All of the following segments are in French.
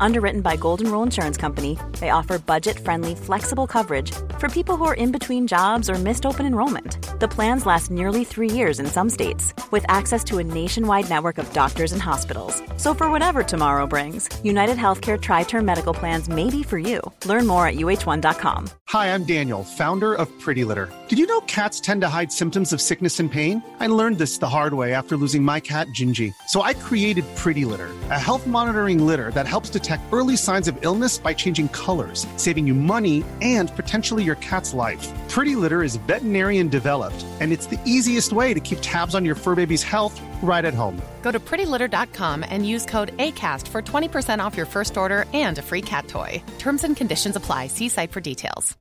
Underwritten by Golden Rule Insurance Company, they offer budget friendly, flexible coverage for people who are in between jobs or missed open enrollment. The plans last nearly three years in some states, with access to a nationwide network of doctors and hospitals. So, for whatever tomorrow brings, United Healthcare Tri Term Medical Plans may be for you. Learn more at uh1.com. Hi, I'm Daniel, founder of Pretty Litter. Did you know cats tend to hide symptoms of sickness and pain? I learned this the hard way after losing my cat, Gingy. So, I created Pretty Litter, a health monitoring litter that helps detect early signs of illness by changing colors, saving you money and potentially your cat's life. Pretty Litter is veterinarian developed, and it's the easiest way to keep tabs on your fur baby's health right at home. Go to prettylitter.com and use code ACAST for 20% off your first order and a free cat toy. Terms and conditions apply. See site for details.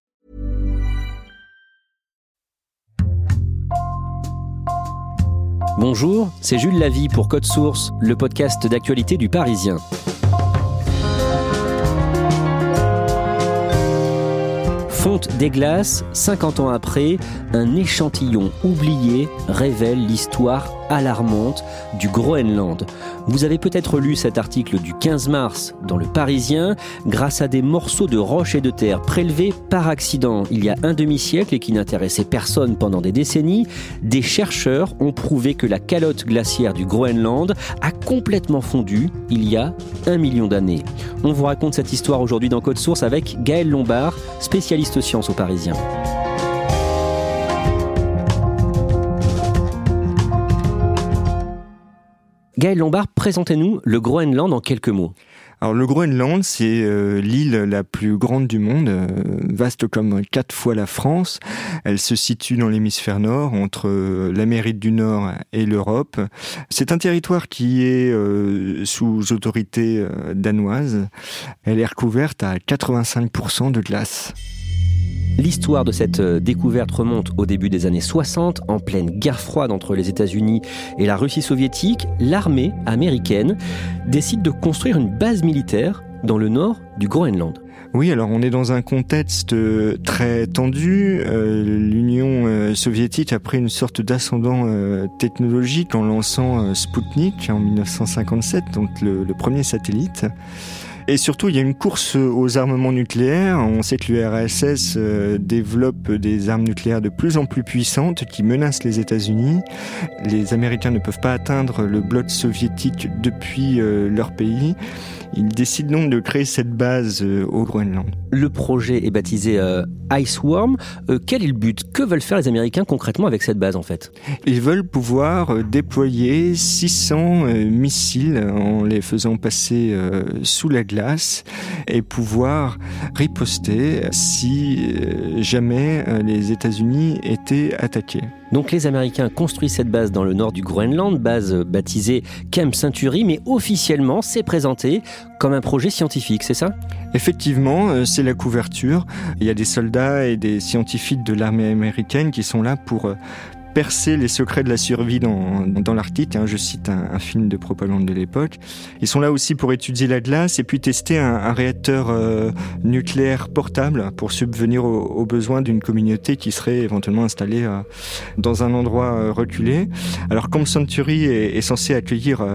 Bonjour, c'est Jules Lavie pour Code Source, le podcast d'actualité du Parisien. Fonte des glaces, 50 ans après, un échantillon oublié révèle l'histoire alarmante du Groenland. Vous avez peut-être lu cet article du 15 mars dans le Parisien, grâce à des morceaux de roches et de terre prélevés par accident il y a un demi-siècle et qui n'intéressaient personne pendant des décennies, des chercheurs ont prouvé que la calotte glaciaire du Groenland a complètement fondu il y a un million d'années. On vous raconte cette histoire aujourd'hui dans Code Source avec Gaël Lombard, spécialiste sciences au Parisien. Gaël Lombard, présentez-nous le Groenland en quelques mots. Alors le Groenland, c'est euh, l'île la plus grande du monde, euh, vaste comme quatre fois la France. Elle se situe dans l'hémisphère nord, entre euh, l'Amérique du Nord et l'Europe. C'est un territoire qui est sous autorité danoise. Elle est recouverte à 85% de glace. L'histoire de cette euh, découverte remonte au début des années 60, en pleine guerre froide entre les États-Unis et la Russie soviétique. L'armée américaine décide de construire une base militaire dans le nord du Groenland. Oui, alors on est dans un contexte euh, très tendu. Euh, L'Union soviétique a pris une sorte d'ascendant technologique en lançant Sputnik en 1957, donc le premier satellite. Et surtout, il y a une course aux armements nucléaires. On sait que l'URSS euh, développe des armes nucléaires de plus en plus puissantes qui menacent les États-Unis. Les Américains ne peuvent pas atteindre le bloc soviétique depuis euh, leur pays. Ils décident donc de créer cette base euh, au Groenland. Le projet est baptisé Iceworm. quel est le but? Que veulent faire les Américains concrètement avec cette base en fait? Ils veulent pouvoir déployer 600 missiles en les faisant passer sous la glace et pouvoir riposter si euh, jamais euh, les États-Unis étaient attaqués. Donc les Américains construisent cette base dans le nord du Groenland, base baptisée Camp Century, mais officiellement c'est présenté comme un projet scientifique, c'est ça? Effectivement, euh, c'est la couverture. Il y a des soldats et des scientifiques de l'armée américaine qui sont là pour percer les secrets de la survie dans, dans l'Arctique. Hein, je cite un, film de propagande de l'époque. Ils sont là aussi pour étudier la glace et puis tester un, réacteur euh, nucléaire portable pour subvenir aux, besoins d'une communauté qui serait éventuellement installée euh, dans un endroit euh, reculé. Alors, comme Century est, est censé accueillir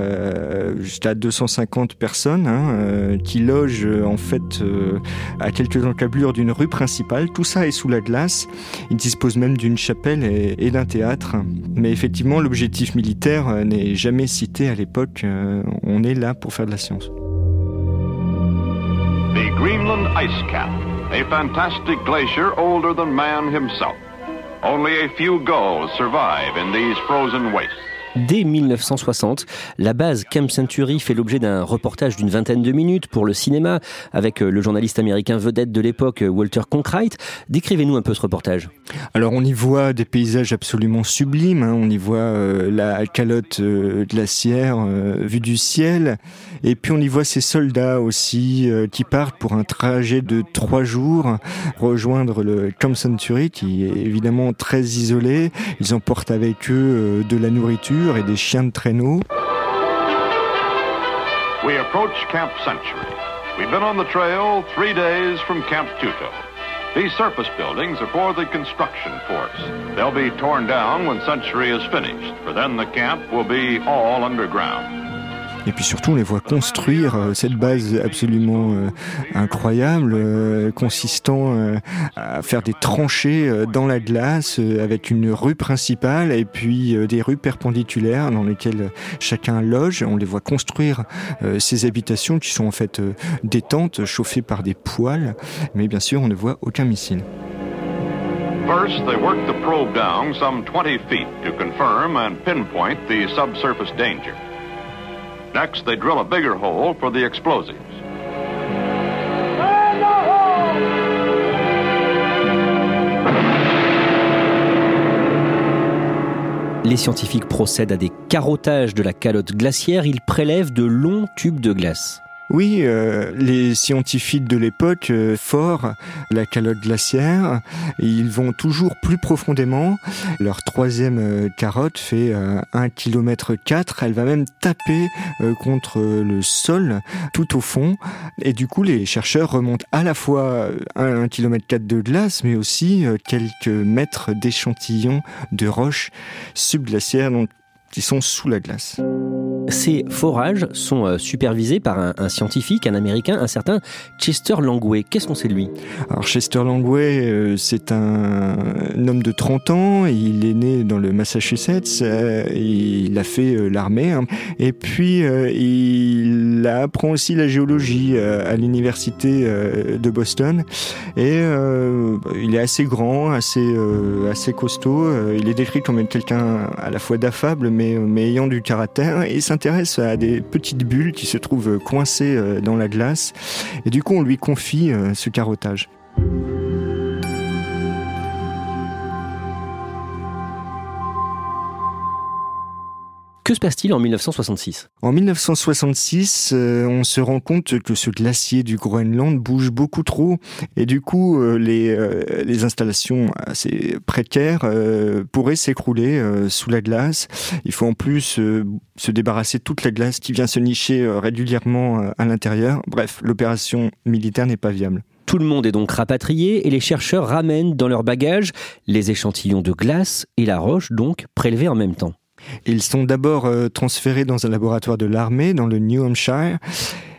jusqu'à 250 personnes hein, qui logent en fait à quelques encablures d'une rue principale, tout ça est sous la glace. Ils disposent même d'une chapelle et d'un théâtre mais effectivement, l'objectif militaire euh, n'est jamais cité à l'époque. Euh, on est là pour faire de la science. The Greenland ice cap, a fantastic glacier older than man himself. Only a few gulls survive in these frozen wastes. Dès 1960, la base Camp Century fait l'objet d'un reportage d'une vingtaine de minutes pour le cinéma avec euh, le journaliste américain vedette de l'époque Walter Cronkite. Décrivez-nous un peu ce reportage. Alors on y voit des paysages absolument sublimes, hein. on y voit euh, la calotte euh, glaciaire vue du ciel, et puis on y voit ces soldats aussi qui partent pour un trajet de trois jours, rejoindre le Camp Century qui est évidemment très isolé. Ils emportent avec eux de la nourriture et des chiens de traîneau. We approach Camp Century. We've been on the trail three days from Camp Tuto. These surface buildings are for the construction force. They'll be torn down when Century is finished, for then the camp will be all underground. Et puis surtout, on les voit construire euh, cette base absolument euh, incroyable, euh, consistant à faire des tranchées dans la glace avec une rue principale et puis des rues perpendiculaires dans lesquelles chacun loge. On les voit construire ces habitations qui sont en fait des tentes chauffées par des poêles, mais bien sûr, on ne voit aucun missile. First, they work the probe down some 20 feet to confirm and pinpoint the subsurface danger. Next, they drill a bigger hole for the explosives. Les scientifiques procèdent à des carottages de la calotte glaciaire, ils prélèvent de longs tubes de glace. Oui, euh, les scientifiques de l'époque euh, la calotte glaciaire. ils vont toujours plus profondément. Leur troisième euh, carotte fait 1 km 4. Elle va même taper contre le sol tout au fond. Et du coup, les chercheurs remontent à la fois 1 km 4 de glace, mais aussi quelques mètres d'échantillons de roches subglaciaires qui sont sous la glace. Ces forages sont euh, supervisés par un, scientifique, un Américain, un certain Chester Langway. Qu'est-ce qu'on sait lui? Alors Chester Langway, euh, c'est un, homme de 30 ans. Il est né dans le Massachusetts. Euh, il a fait l'armée. Hein. Et puis, il apprend aussi la géologie à l'université de Boston. Et il est assez grand, assez, assez costaud. Il est décrit comme quelqu'un à la fois d'affable, mais, mais ayant du caractère. S'intéresse à des petites bulles qui se trouvent coincées euh, dans la glace. Et du coup, on lui confie euh, ce carottage. Que se passe-t-il en 1966 En 1966, euh, on se rend compte que ce glacier du Groenland bouge beaucoup trop et du coup, euh, les, euh, les, installations assez précaires pourraient s'écrouler sous la glace. Il faut en plus se débarrasser de toute la glace qui vient se nicher régulièrement à l'intérieur. Bref, l'opération militaire n'est pas viable. Tout le monde est donc rapatrié et les chercheurs ramènent dans leur bagage les échantillons de glace et la roche donc prélevés en même temps. Ils sont d'abord euh, transférés dans un laboratoire de l'armée dans le New Hampshire.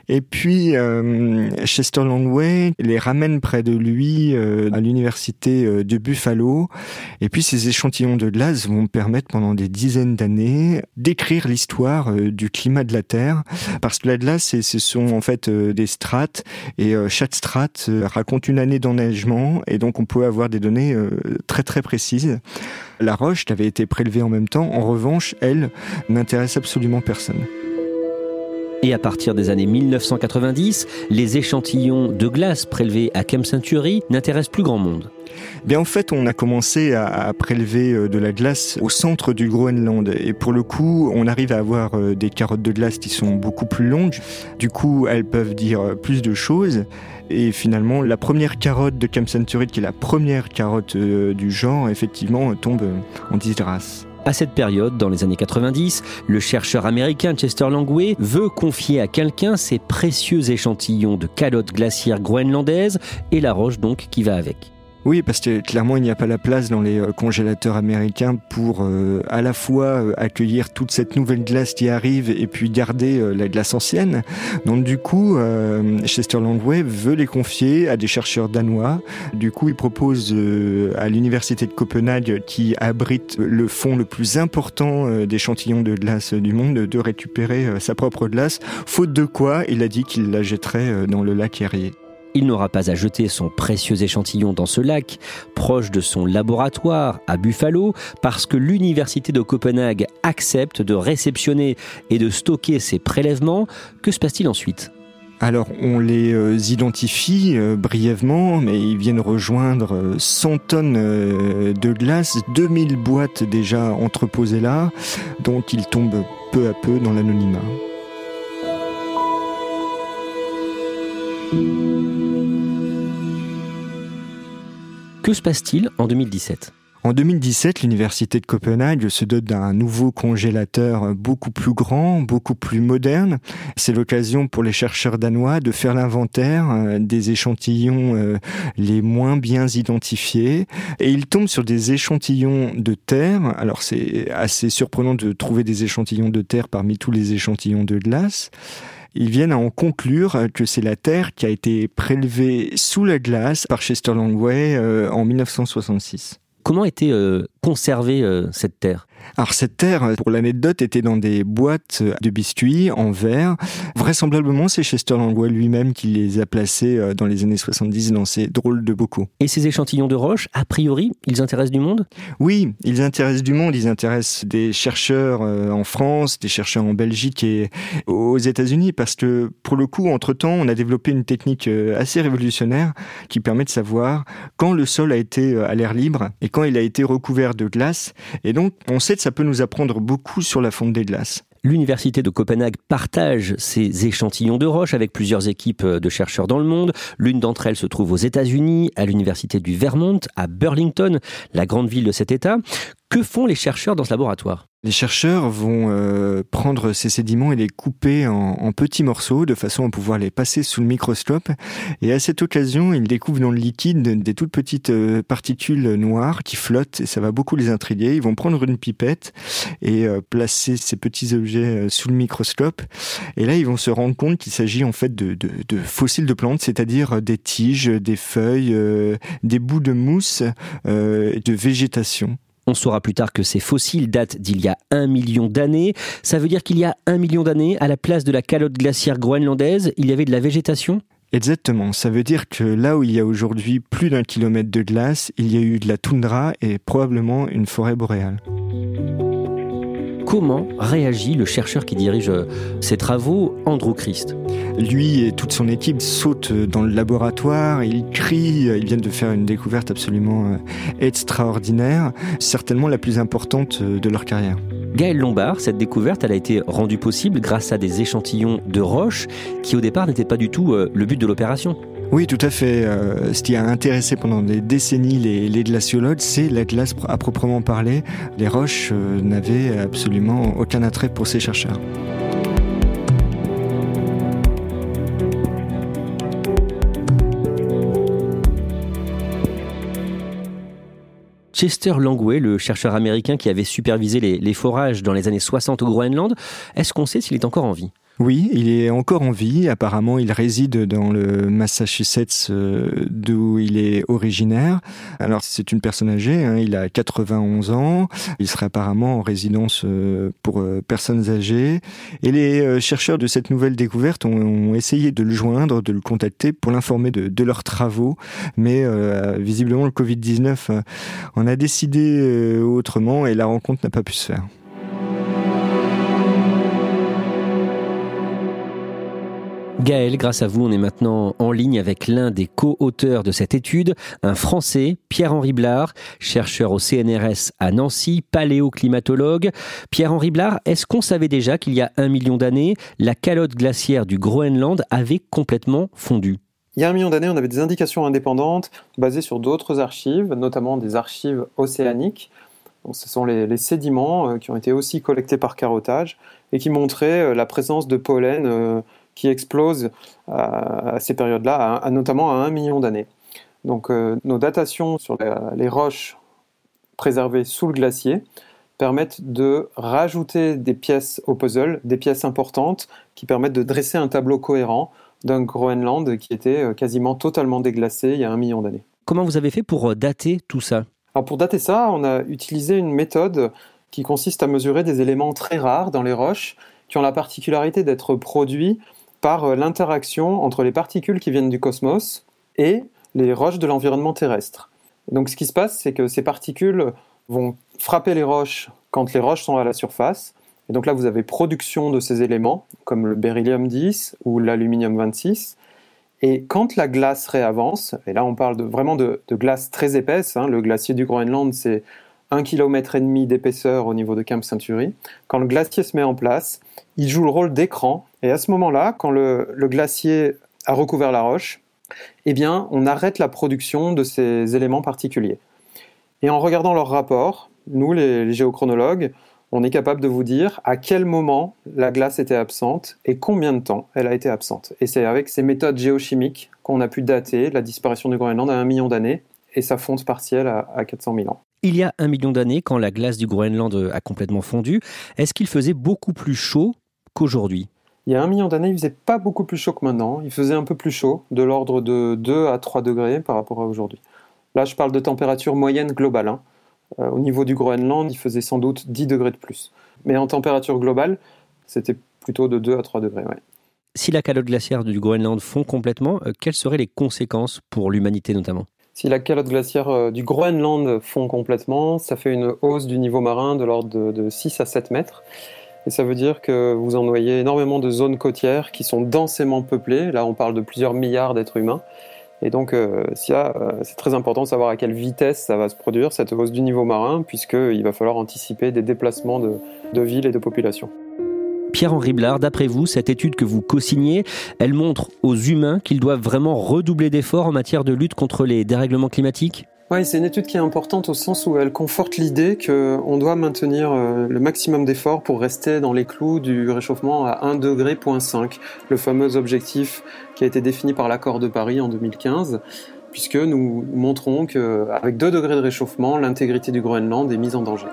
Et puis euh, Chester Longway les ramène près de lui euh, à l'université de Buffalo. Et puis ces échantillons de glace vont permettre pendant des dizaines d'années d'écrire l'histoire du climat de la Terre. Parce que la glace, ce sont en fait des strates et chaque strate raconte une année d'enneigement et donc on peut avoir des données très très précises. La roche qui avait été prélevée en même temps, en revanche, elle, n'intéresse absolument personne. Et à partir des années 1990, les échantillons de glace prélevés à Camp Century n'intéressent plus grand monde. Bien en fait, on a commencé à, prélever euh, de la glace au centre du Groenland et pour le coup, on arrive à avoir euh, des carottes de glace qui sont beaucoup plus longues. Du coup, elles peuvent dire euh, plus de choses. Et finalement, la première carotte de Camp Century, qui est la première carotte du genre, effectivement, tombe en disgrâce. À cette période, dans les années 90, le chercheur américain Chester Langway veut confier à quelqu'un ses précieux échantillons de calottes glaciaires groenlandaises et la roche donc qui va avec. Oui, parce que clairement, il n'y a pas la place dans les euh, congélateurs américains pour euh, à la fois euh, accueillir toute cette nouvelle glace qui arrive et puis garder la glace ancienne. Donc du coup, Chester Longway veut les confier à des chercheurs danois. Du coup, il propose à l'université de Copenhague, qui abrite le fond le plus important d'échantillons de glace du monde, de récupérer sa propre glace. Faute de quoi, il a dit qu'il la jetterait dans le lac Erie. Il n'aura pas à jeter son précieux échantillon dans ce lac, proche de son laboratoire à Buffalo, parce que l'université de Copenhague accepte de réceptionner et de stocker ses prélèvements. Que se passe-t-il ensuite? Alors on les euh, identifie euh, brièvement, mais ils viennent rejoindre 100 euh, tonnes de glace, 2000 boîtes déjà entreposées là, donc ils tombent peu à peu dans l'anonymat. Que se passe-t-il en 2017 En 2017, l'université de Copenhague se dote d'un nouveau congélateur beaucoup plus grand, beaucoup plus moderne. C'est l'occasion pour les chercheurs danois de faire l'inventaire euh, des échantillons euh, les moins bien identifiés. Et ils tombent sur des échantillons de terre. Alors c'est assez surprenant de trouver des échantillons de terre parmi tous les échantillons de glace ils viennent à en conclure que c'est la Terre qui a été prélevée sous la glace par Chester Longway euh, en 1966. Comment était euh, conservée euh, cette terre alors cette terre, pour l'anecdote, était dans des boîtes de biscuits en verre. Vraisemblablement, c'est Chester Langlois lui-même qui les a placés euh, dans les années 70 dans ces drôles de bocaux. Et ces échantillons de roche, a priori, ils intéressent du monde? Oui, ils intéressent du monde. Ils intéressent des chercheurs euh, en France, des chercheurs en Belgique et aux États-Unis parce que pour le coup, entre-temps, on a développé une technique assez révolutionnaire qui permet de savoir quand le sol a été à l'air libre et quand il a été recouvert de glace. Et donc, on sait ça peut nous apprendre beaucoup sur la fonte des glaces. L'Université de Copenhague partage ses échantillons de roches avec plusieurs équipes de chercheurs dans le monde. L'une d'entre elles se trouve aux États-Unis, à l'Université du Vermont, à Burlington, la grande ville de cet État. Que font les chercheurs dans ce laboratoire? Les chercheurs vont euh, prendre ces sédiments et les couper en, petits morceaux de façon à pouvoir les passer sous le microscope. Et à cette occasion, ils découvrent dans le liquide des toutes petites euh, particules noires qui flottent et ça va beaucoup les intriguer. Ils vont prendre une pipette et euh, placer ces petits objets sous le microscope. Et là, ils vont se rendre compte qu'il s'agit en fait de, de, fossiles de plantes, c'est-à-dire des tiges, des feuilles, des bouts de mousse, de végétation. On saura plus tard que ces fossiles datent d'il y a un million d'années. Ça veut dire qu'il y a un million d'années, à la place de la calotte glaciaire groenlandaise, il y avait de la végétation? Exactement. Ça veut dire que là où il y a aujourd'hui plus d'un kilomètre de glace, il y a eu de la toundra et probablement une forêt boréale. Comment réagit le chercheur qui dirige euh, ces travaux, Andrew Christ? Lui et toute son équipe sautent dans le laboratoire, ils crient, ils viennent de faire une découverte absolument euh, extraordinaire, certainement la plus importante euh, de leur carrière. Gaël Lombard, cette découverte, elle a été rendue possible grâce à des échantillons de roches qui au départ n'étaient pas du tout le but de l'opération. Oui, tout à fait. Euh, ce qui a intéressé pendant des décennies les, glaciologues, c'est la glace à proprement parler. Les roches euh, n'avaient absolument aucun attrait pour ces chercheurs. Chester Langway, le chercheur américain qui avait supervisé les, les forages dans les années 60 au Groenland, est-ce qu'on sait s'il est encore en vie? Oui, il est encore en vie. Apparemment, il réside dans le Massachusetts euh, d'où il est originaire. Alors, c'est une personne âgée, hein, il a 91 ans. Il serait apparemment en résidence euh, pour euh, personnes âgées. Et les chercheurs de cette nouvelle découverte ont, essayé de le joindre, de le contacter pour l'informer de, de, leurs travaux. Mais visiblement, le Covid-19 en a décidé autrement et la rencontre n'a pas pu se faire. Gaël, grâce à vous, on est maintenant en ligne avec l'un des co-auteurs de cette étude, un Français, Pierre-Henri Blard, chercheur au CNRS à Nancy, paléoclimatologue. Pierre-Henri Blard, est-ce qu'on savait déjà qu'il y a un million d'années, la calotte glaciaire du Groenland avait complètement fondu? Il y a un million d'années, on avait des indications indépendantes basées sur d'autres archives, notamment des archives océaniques. ce sont les, sédiments euh, qui ont été aussi collectés par carottage et qui montraient euh, la présence de pollen euh, qui explose euh, à ces périodes-là, notamment à un million d'années. Donc euh, nos datations sur les roches préservées sous le glacier permettent de rajouter des pièces au puzzle, des pièces importantes qui permettent de dresser un tableau cohérent d'un Groenland qui était euh, quasiment totalement déglacé il y a un million d'années. Comment vous avez fait pour dater tout ça? Alors pour dater ça, on a utilisé une méthode qui consiste à mesurer des éléments très rares dans les roches qui ont la particularité d'être produits par euh, l'interaction entre les particules qui viennent du cosmos et les roches de l'environnement terrestre. Donc ce qui se passe, c'est que ces particules vont frapper les roches quand les roches sont à la surface. Et donc là, vous avez production de ces éléments, comme le beryllium 10 ou l'aluminium 26. Et quand la glace réavance, et là on parle vraiment de, glace très épaisse, hein, le glacier du Groenland c'est 1,5 km d'épaisseur au niveau de Camp Century, quand le glacier se met en place, il joue le rôle d'écran et à ce moment-là, quand le, glacier a recouvert la roche, eh bien, on arrête la production de ces éléments particuliers. Et en regardant leurs rapports, nous, les, géochronologues, on est capable de vous dire à quel moment la glace était absente et combien de temps elle a été absente. Et c'est avec ces méthodes géochimiques qu'on a pu dater la disparition du Groenland à un million d'années et sa fonte partielle à 400 000 ans. Il y a un million d'années, quand la glace du Groenland a complètement fondu, est-ce qu'il faisait beaucoup plus chaud qu'aujourd'hui? Il y a un million d'années, il faisait pas beaucoup plus chaud que maintenant. Il faisait un peu plus chaud, de l'ordre de 2 à 3 degrés par rapport à aujourd'hui. Là, je parle de température moyenne globale. Hein. Euh, au niveau du Groenland, il faisait sans doute 10 degrés de plus. Mais en température globale, c'était plutôt de 2 à 3 degrés. Si la calotte glaciaire du Groenland fond complètement, euh, quelles seraient les conséquences pour l'humanité notamment? Si la calotte glaciaire euh, du Groenland fond complètement, ça fait une hausse du niveau marin de l'ordre de, de 6 à 7 mètres. Et ça veut dire que vous en noyez énormément de zones côtières qui sont densément peuplées. Là, on parle de plusieurs milliards d'êtres humains. Et donc, euh, euh, c'est très important de savoir à quelle vitesse ça va se produire, cette hausse du niveau marin, puisqu'il va falloir anticiper des déplacements de villes et de populations. Pierre-Henri Blard, d'après vous, cette étude que vous co-signez, elle montre aux humains qu'ils doivent vraiment redoubler d'efforts en matière de lutte contre les dérèglements climatiques oui, c'est une étude qui est importante au sens où elle conforte l'idée qu'on doit maintenir euh, le maximum d'efforts pour rester dans les clous du réchauffement à 1 degré, le fameux objectif qui a été défini par l'accord de Paris en 2015 puisque nous montrons qu'avec 2 degrés de réchauffement, l'intégrité du Groenland est mise en danger.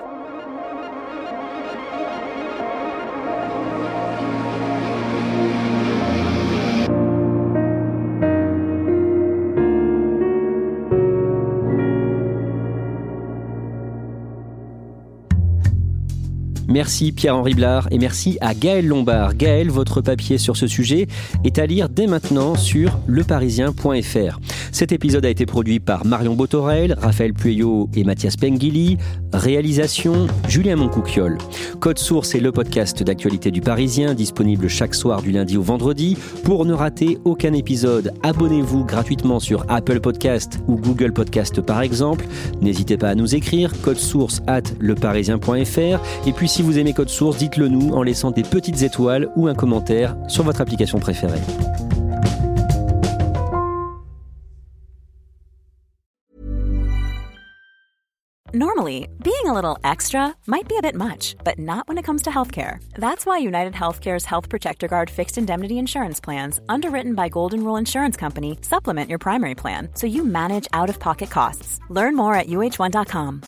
Merci Pierre-Henri Blard et merci à Gaël Lombard. Gaël, votre papier sur ce sujet est à lire dès maintenant sur leparisien.fr. Cet épisode a été produit par Marion Botorel, Raphaël Pueyo et Mathias Pengili. Réalisation Julien Moncouquiol. Code Source est le podcast d'actualité du Parisien, disponible chaque soir du lundi au vendredi. Pour ne rater aucun épisode, abonnez-vous gratuitement sur Apple Podcast ou Google Podcast par exemple. N'hésitez pas à nous écrire code source at leparisien.fr. Et puis si aimez Code Source, dites-le nous en laissant des petites étoiles ou un commentaire sur votre application préférée. Normally, being a little extra might be a bit much, but not when it comes to healthcare. That's why United Healthcare's Health Protector Guard fixed indemnity insurance plans, underwritten by Golden Rule Insurance Company, supplement your primary plan so you manage out of pocket costs. Learn more at uh1.com.